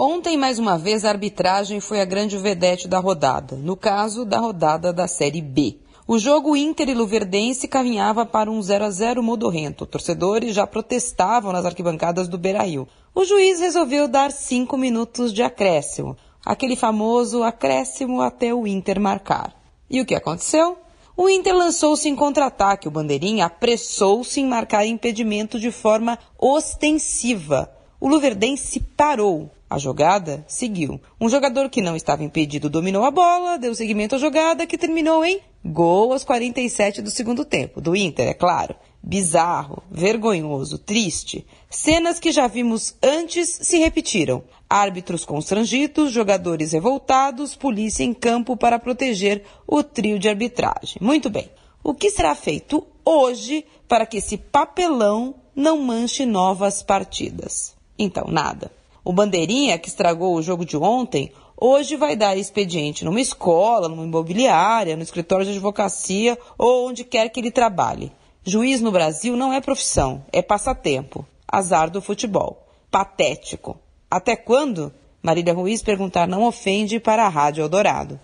Ontem, mais uma vez, a arbitragem foi a grande vedete da rodada, no caso da rodada da Série B. O jogo Inter e Luverdense caminhava para um 0 a 0 modorrento. Torcedores já protestavam nas arquibancadas do Beira-Rio. O juiz resolveu dar cinco minutos de acréscimo, aquele famoso acréscimo até o Inter marcar. E o que aconteceu? O Inter lançou-se em contra-ataque. O Bandeirinha apressou-se em marcar impedimento de forma ostensiva. O Luverdense parou. A jogada seguiu. Um jogador que não estava impedido dominou a bola, deu seguimento à jogada, que terminou em gol aos 47 do segundo tempo. Do Inter, é claro. Bizarro, vergonhoso, triste. Cenas que já vimos antes se repetiram. Árbitros constrangidos, jogadores revoltados, polícia em campo para proteger o trio de arbitragem. Muito bem. O que será feito hoje para que esse papelão não manche novas partidas? Então, nada. O Bandeirinha, que estragou o jogo de ontem, hoje vai dar expediente numa escola, numa imobiliária, no escritório de advocacia ou onde quer que ele trabalhe. Juiz no Brasil não é profissão, é passatempo. Azar do futebol. Patético. Até quando? Marília Ruiz perguntar não ofende para a Rádio Eldorado.